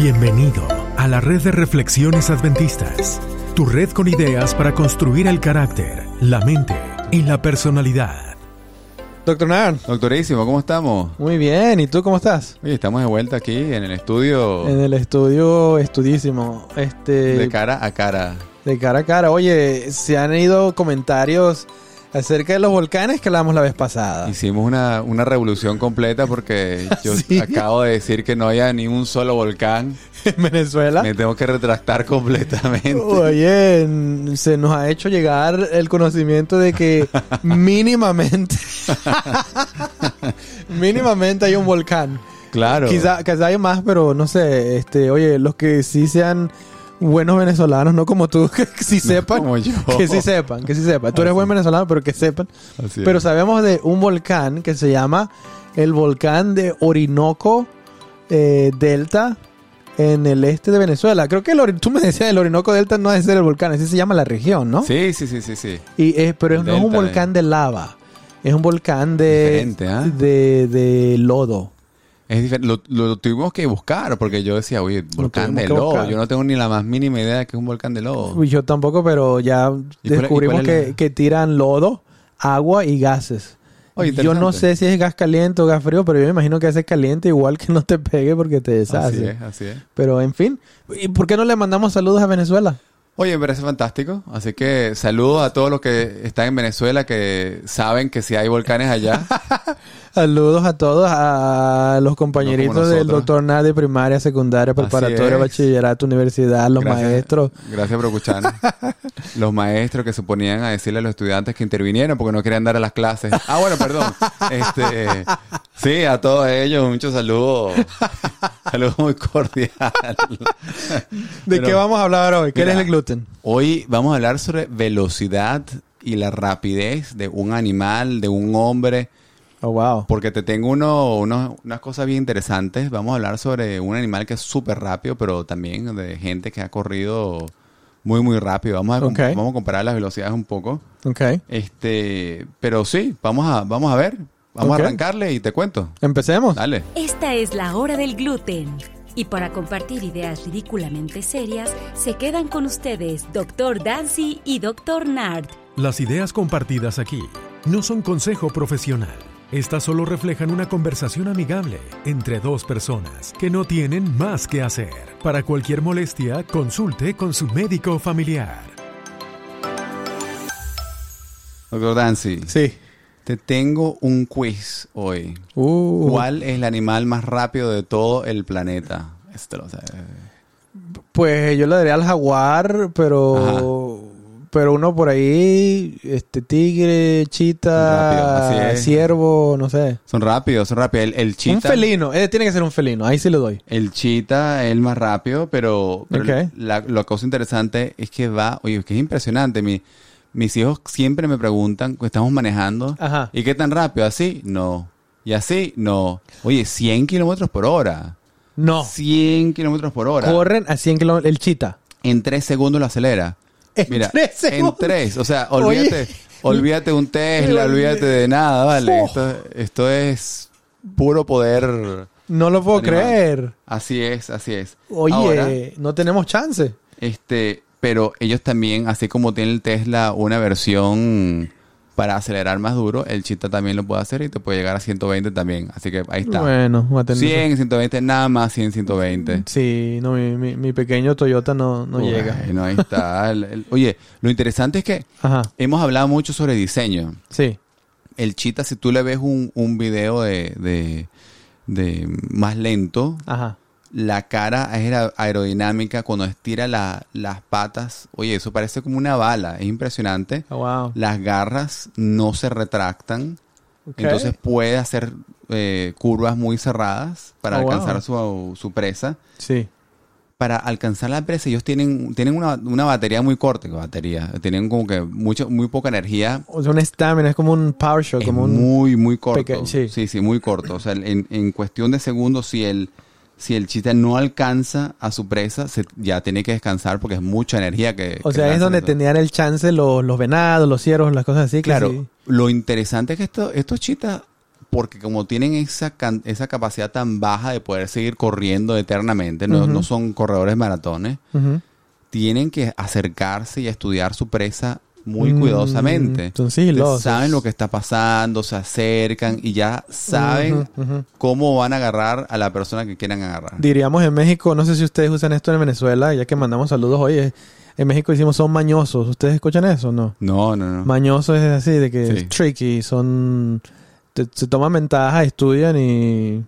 Bienvenido a la red de reflexiones adventistas, tu red con ideas para construir el carácter, la mente y la personalidad. Doctor Nard. Doctorísimo, ¿cómo estamos? Muy bien, ¿y tú cómo estás? Oye, estamos de vuelta aquí en el estudio. En el estudio estudísimo. Este, de cara a cara. De cara a cara. Oye, se han ido comentarios acerca de los volcanes que hablamos la vez pasada. Hicimos una, una revolución completa porque yo acabo de decir que no haya ni un solo volcán. En Venezuela. Me tengo que retractar completamente. Oye, se nos ha hecho llegar el conocimiento de que mínimamente, mínimamente hay un volcán. Claro. Quizá, quizá hay más, pero no sé, este, oye, los que sí sean buenos venezolanos, no como tú, que sí sepan, que sí sepan, que sí sepan. Tú eres buen venezolano, pero que sepan. pero sabemos de un volcán que se llama el volcán de Orinoco eh, Delta en el este de Venezuela. Creo que el, tú me decías el Orinoco Delta no es el volcán, así se llama la región, ¿no? Sí, sí, sí, sí, sí. Y pero no es un volcán de lava, es un volcán de, ¿ah? de, de lodo. Es Lo, lo, tuvimos que buscar porque yo decía, oye, volcán de lodo. Yo no tengo ni la más mínima idea de que es un volcán de lodo. yo tampoco, pero ya descubrimos que, que, tiran lodo, agua y gases. yo no sé si es gas caliente o gas frío, pero yo me imagino que es caliente igual que no te pegue porque te deshace. Así es, así es. Pero en fin, ¿y por qué no le mandamos saludos a Venezuela? Oye, me parece fantástico. Así que saludos a todos los que están en Venezuela que saben que si hay volcanes allá. saludos a todos, a los compañeritos del doctor Nad de primaria, secundaria, preparatoria, bachillerato, universidad, los maestros. Gracias por escucharnos. los maestros que se ponían a decirle a los estudiantes que intervinieron porque no querían dar a las clases. Ah, bueno, perdón. Este, sí, a todos ellos, muchos saludos. saludos muy cordiales. ¿De qué vamos a hablar hoy? ¿Qué es el gluten? Hoy vamos a hablar sobre velocidad y la rapidez de un animal, de un hombre. Oh, wow. Porque te tengo uno, unas cosas bien interesantes. Vamos a hablar sobre un animal que es súper rápido, pero también de gente que ha corrido muy, muy rápido. Vamos a, vamos a comparar las velocidades un poco. Ok. Este, pero sí, vamos a, vamos a ver. Vamos a arrancarle y te cuento. Empecemos. Dale. Esta es la hora del gluten. Y para compartir ideas ridículamente serias, se quedan con ustedes Dr. Dancy y Dr. Nard. Las ideas compartidas aquí no son consejo profesional. Estas solo reflejan una conversación amigable entre dos personas que no tienen más que hacer. Para cualquier molestia, consulte con su médico familiar. Doctor Dancy. Sí. Te tengo un quiz hoy. Uh. ¿Cuál es el animal más rápido de todo el planeta? Esto lo Pues yo le daría al jaguar, pero pero uno por ahí, este tigre, chita, ciervo, no sé. Son rápidos, son rápidos. El, chita. Un felino, eh, tiene que ser un felino, ahí sí le doy. El chita es el más rápido, pero, la, cosa interesante es que va, oye, que es impresionante. Mi, mis hijos siempre me preguntan, estamos manejando, ¿y qué tan rápido? ¿Así? No. ¿Y así? No. Oye, 100 kilómetros por hora. No. 100 kilómetros por hora. Corren a 100 kilómetros, el chita. En 3 segundos lo acelera. En Mira, En 3. O sea, olvídate, olvídate un Tesla, olvídate de nada, ¿vale? Esto, es puro poder. No lo puedo creer. Así es, así es. Oye, no tenemos chance. Este, pero ellos también, así como tiene el Tesla una versión para acelerar más duro, el Chita también lo puede hacer y te puede llegar a 120 también. Así que ahí está. Bueno, 100, 120, nada más 100, 120. Sí, no, mi, mi, pequeño Toyota no, no llega. No, ahí está. oye, lo interesante es que hemos hablado mucho sobre diseño. Sí. El Chita, si tú le ves un, un video de, de, de más lento, Ajá la cara es aerodinámica cuando estira las patas. Oye, eso parece como una bala, es impresionante. Oh, las garras no se retractan, entonces puede hacer eh, curvas muy cerradas para oh, alcanzar su, presa. Sí. Para alcanzar la presa, ellos tienen, tienen una, batería muy corta, batería. Tienen como que mucho, muy poca energía. O sea, una estamina, es como un power shot. como muy, muy corto. sí. sí, muy corto. O sea, en, en cuestión de segundos, si el si el chita no alcanza a su presa, ya tiene que descansar porque es mucha energía que... O sea, es donde tenían el chance los, los venados, los ciervos, las cosas así. Claro, lo interesante es que estos chitas porque como tienen esa, esa capacidad tan baja de poder seguir corriendo eternamente, no, son corredores maratones, tienen que acercarse y estudiar su presa muy mm, cuidadosamente. Entonces, saben lo que está pasando, se acercan y ya saben cómo van a agarrar a la persona que quieran agarrar. Diríamos en México, no sé si ustedes usan esto en Venezuela, ya que mandamos saludos hoy, en México decimos son mañosos. ¿Ustedes escuchan eso no? No, no, no. Mañosos es así, de que es tricky, son... se toman ventaja, estudian y...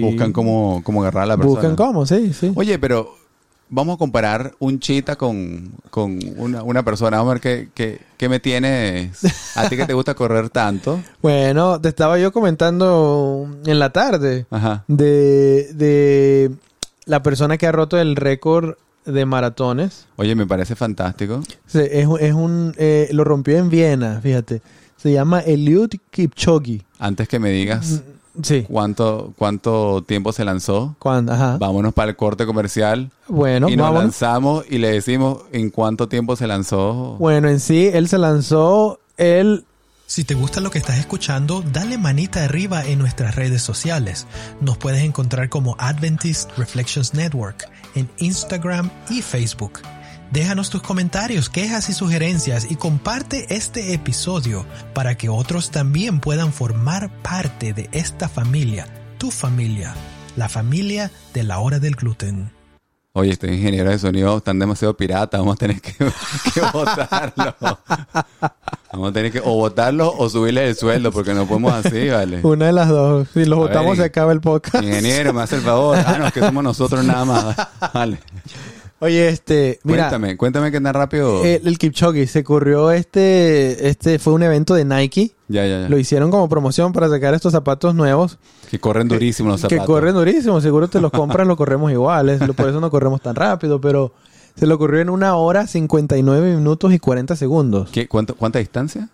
buscan cómo, cómo agarrar a la persona. Buscan cómo, sí, sí. Oye, pero vamos a comparar un chita con, una, persona. Vamos a ver qué, qué, me tienes a ti que te gusta correr tanto. Bueno, te estaba yo comentando en la tarde De, de la persona que ha roto el récord de maratones. Oye, me parece fantástico. es, un, eh, lo rompió en Viena, fíjate. Se llama Eliud Kipchoge. Antes que me digas mm, sí. cuánto, cuánto tiempo se lanzó, ¿Cuándo? Ajá. vámonos para el corte comercial. Bueno, y nos lanzamos y le decimos en cuánto tiempo se lanzó. Bueno, en sí, él se lanzó el si te gusta lo que estás escuchando, dale manita arriba en nuestras redes sociales. Nos puedes encontrar como Adventist Reflections Network en Instagram y Facebook. Déjanos tus comentarios, quejas y sugerencias y comparte este episodio para que otros también puedan formar parte de esta familia, tu familia, la familia de la hora del gluten. Oye, este ingeniero de sonido están demasiado pirata, vamos a tener que, que votarlo. Vamos a tener que o votarlo o subirle el sueldo porque no podemos así, ¿vale? Una de las dos. Si lo votamos se acaba el podcast. Ingeniero, me hace el favor. Ah, no, es que somos nosotros nada más. Vale. Oye, este, mira. Cuéntame, cuéntame que tan rápido. El, el Kipchoge se ocurrió este, este fue un evento de Nike. Ya, ya, ya. Lo hicieron como promoción para sacar estos zapatos nuevos. Que corren durísimo los zapatos. Que corren durísimo, seguro te los compras, lo corremos iguales. Por eso no corremos tan rápido, pero se le ocurrió en una hora, 59 minutos y 40 segundos. ¿Qué, cuánto, ¿Cuánta distancia?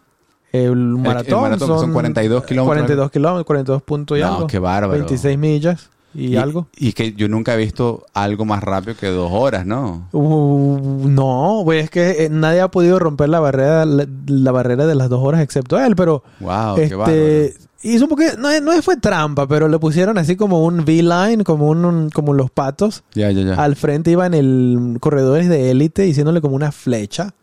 El maratón, son, 42 kilómetros. 42 kilómetros, 42 puntos y no, algo. qué bárbaro. 26 millas y, algo. Y que yo nunca he visto algo más rápido que dos horas, ¿no? Uh, no, pues es que eh, nadie ha podido romper la barrera la, barrera de las dos horas excepto él, pero... Wow, este, qué Hizo un no, no fue trampa, pero le pusieron así como un V-line, como un, como los patos. Ya, ya, ya. Al frente iban el corredores de élite, diciéndole como una flecha.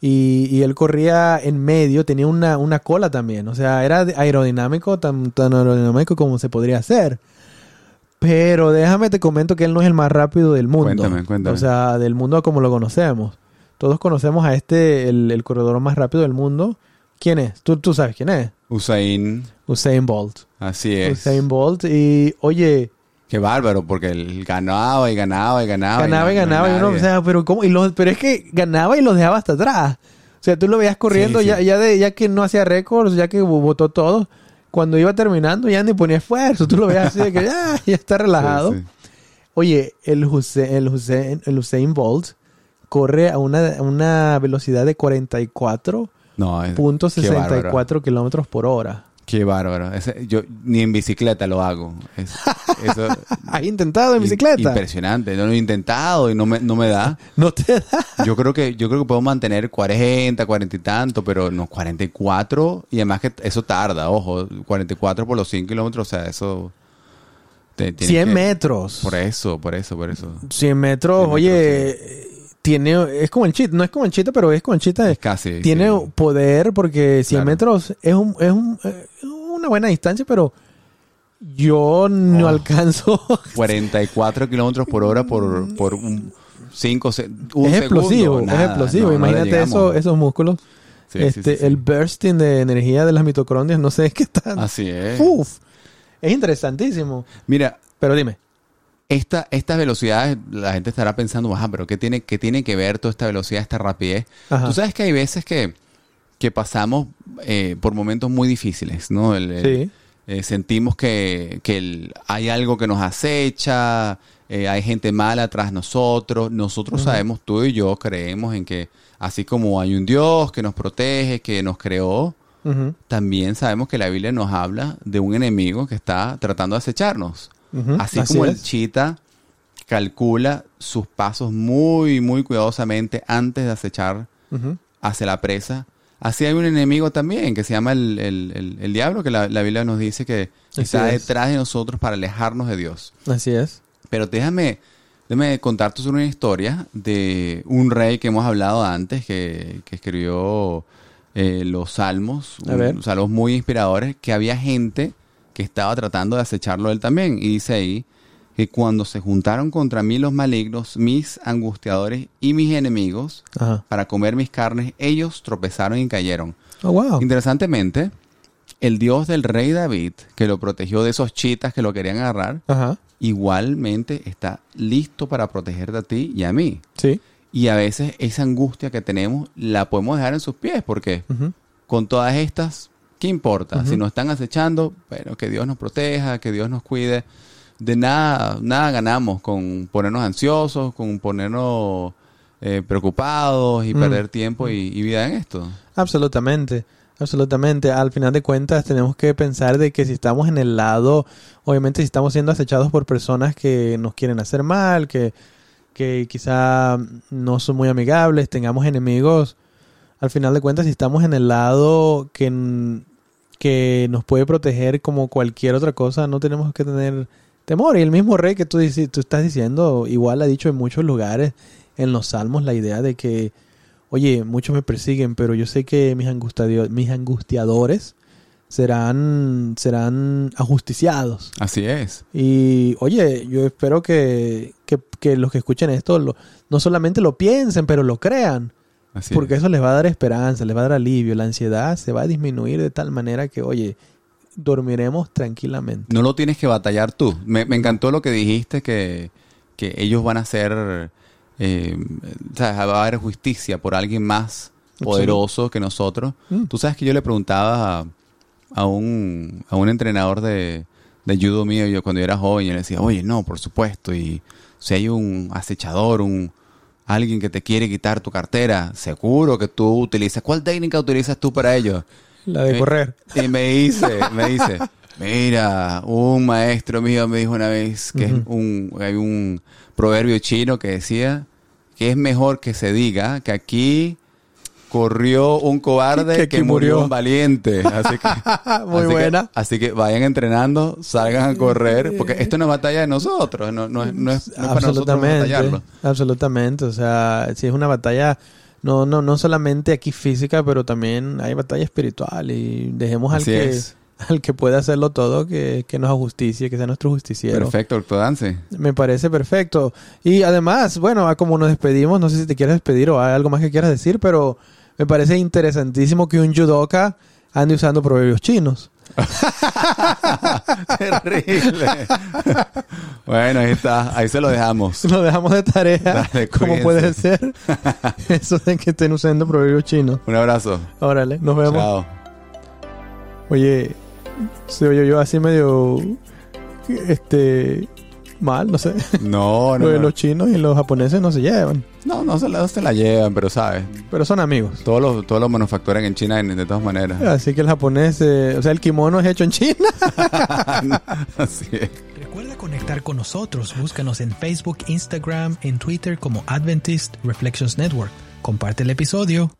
Y, y, él corría en medio, tenía una, una cola también. O sea, era aerodinámico, tan, tan aerodinámico como se podría hacer. Pero déjame te comento que él no es el más rápido del mundo. Cuéntame, cuéntame. O sea, del mundo como lo conocemos. Todos conocemos a este, el, corredor más rápido del mundo. ¿Quién es? ¿Tú, tú sabes quién es? Usain. Usain Bolt. Así es. Usain Bolt. Y, oye... Qué bárbaro, porque él ganaba y ganaba y ganaba. Ganaba y, ganaba. y uno, o sea, pero, ¿cómo? Y los, pero es que ganaba y los dejaba hasta atrás. O sea, tú lo veías corriendo Ya, ya, de, ya que no hacía récords, ya que votó todo cuando iba terminando ya ni ponía esfuerzo. Tú lo ves así de que ya, ya está relajado. Oye, el Hussein, el, Hussein, el Hussein Bolt corre a una, una velocidad de 44.64 no, kilómetros por hora. Qué bárbaro. yo ni en bicicleta lo hago. ¿Has intentado en bicicleta? Impresionante. No lo he intentado y no me, no me da. ¿No te da? Yo creo que yo creo que puedo mantener 40, 40 y tanto, pero no 44. Y además que eso tarda, ojo. 44 por los 100 kilómetros, o sea, eso... 100 metros. Por eso, por eso, por eso. 100 metros, oye... Tiene, es como el chita, no es como el chita, pero es como el chita. Es casi. Tiene poder porque 100 metros es, un, es un, eh, una buena distancia, pero yo no oh. alcanzo. 44 kilómetros por hora por, por un 5 Es explosivo, es explosivo. Imagínate eso, esos músculos. este, el bursting de energía de las mitocondrias, no sé qué están. Así es. Uf, es interesantísimo. Mira, pero dime. Esta, estas velocidades, la gente estará pensando, ajá, pero ¿qué tiene, qué tiene que ver toda esta velocidad, esta rapidez? Tú sabes que hay veces que, que pasamos eh, por momentos muy difíciles, ¿no? sí eh, sentimos que, que hay algo que nos acecha, eh, hay gente mala tras nosotros. Nosotros sabemos, tú y yo creemos en que así como hay un Dios que nos protege, que nos creó, también sabemos que la Biblia nos habla de un enemigo que está tratando de acecharnos. Así, como el chita calcula sus pasos muy, muy cuidadosamente antes de acechar hacia la presa, Así hay un enemigo también que se llama el, el, el, diablo, que la, Biblia nos dice que está detrás de nosotros para alejarnos de Dios. Así es. Pero déjame, déjame contarte una historia de un rey que hemos hablado antes, que, que escribió eh, los salmos, un, salmos muy inspiradores, que había gente que estaba tratando de acecharlo él también. Y dice ahí que cuando se juntaron contra mí los malignos, mis angustiadores y mis enemigos, para comer mis carnes, ellos tropezaron y cayeron. Oh, wow. Interesantemente, el Dios del rey David, que lo protegió de esos chitas que lo querían agarrar, igualmente está listo para protegerte a ti y a mí. Sí. Y a veces esa angustia que tenemos la podemos dejar en sus pies, porque con todas estas, ¿qué importa? Si nos están acechando, bueno, que Dios nos proteja, que Dios nos cuide. De nada, nada ganamos con ponernos ansiosos, con ponernos eh, preocupados y perder tiempo y, vida en esto. Absolutamente. Absolutamente. Al final de cuentas tenemos que pensar de que si estamos en el lado, obviamente si estamos siendo acechados por personas que nos quieren hacer mal, que que quizá no son muy amigables, tengamos enemigos, al final de cuentas, si estamos en el lado que, que nos puede proteger como cualquier otra cosa, no tenemos que tener temor. Y el mismo rey que tú, tú estás diciendo, igual ha dicho en muchos lugares, en los salmos, la idea de que, oye, muchos me persiguen, pero yo sé que mis, mis angustiadores serán, serán ajusticiados. Así es. Y oye, yo espero que, los que escuchen esto lo, no solamente lo piensen, pero lo crean. Así porque eso les va a dar esperanza, les va a dar alivio. La ansiedad se va a disminuir de tal manera que, oye, dormiremos tranquilamente. No lo tienes que batallar tú. Me, encantó lo que dijiste, que, ellos van a ser, eh, o sea, va a haber justicia por alguien más poderoso que nosotros. Mm. Tú sabes que yo le preguntaba a a un, a un entrenador de, de judo mío yo cuando yo era joven y le decía, oye, no, por supuesto, y si hay un acechador, un alguien que te quiere quitar tu cartera, seguro que tú utilizas, ¿cuál técnica utilizas tú para ello? La de correr. Y me dice, me dice, mira, un maestro mío me dijo una vez que un, hay un proverbio chino que decía que es mejor que se diga que aquí corrió un cobarde que, murió un valiente. Así que, Muy buena. así que vayan entrenando, salgan a correr, porque esto no es batalla de nosotros, no, no, no es, absolutamente, Absolutamente, o sea, si es una batalla no, no, no solamente aquí física, pero también hay batalla espiritual y dejemos al que al que pueda hacerlo todo, que, que nos justicie, que sea nuestro justiciero. Perfecto, doctor Dance. Me parece perfecto. Y además, bueno, como nos despedimos, no sé si te quieres despedir o hay algo más que quieras decir, pero me parece interesantísimo que un judoka ande usando proverbios chinos. Terrible. bueno, ahí está. Ahí se lo dejamos. Lo dejamos de tarea. ¿Cómo puede ser? Eso de que estén usando proverbios chinos. Un abrazo. Órale, nos vemos. Chao. Oye, se oye yo así medio. Este mal, no sé. No, no. Los chinos y los japoneses no se llevan. No, no se, la, se la llevan, pero sabes. Pero son amigos. Todos los, todos los manufacturan en China de, todas maneras. Así que el japonés, eh, o sea, el kimono es hecho en China. Así es. Recuerda conectar con nosotros. Búscanos en Facebook, Instagram, en Twitter como Adventist Reflections Network. Comparte el episodio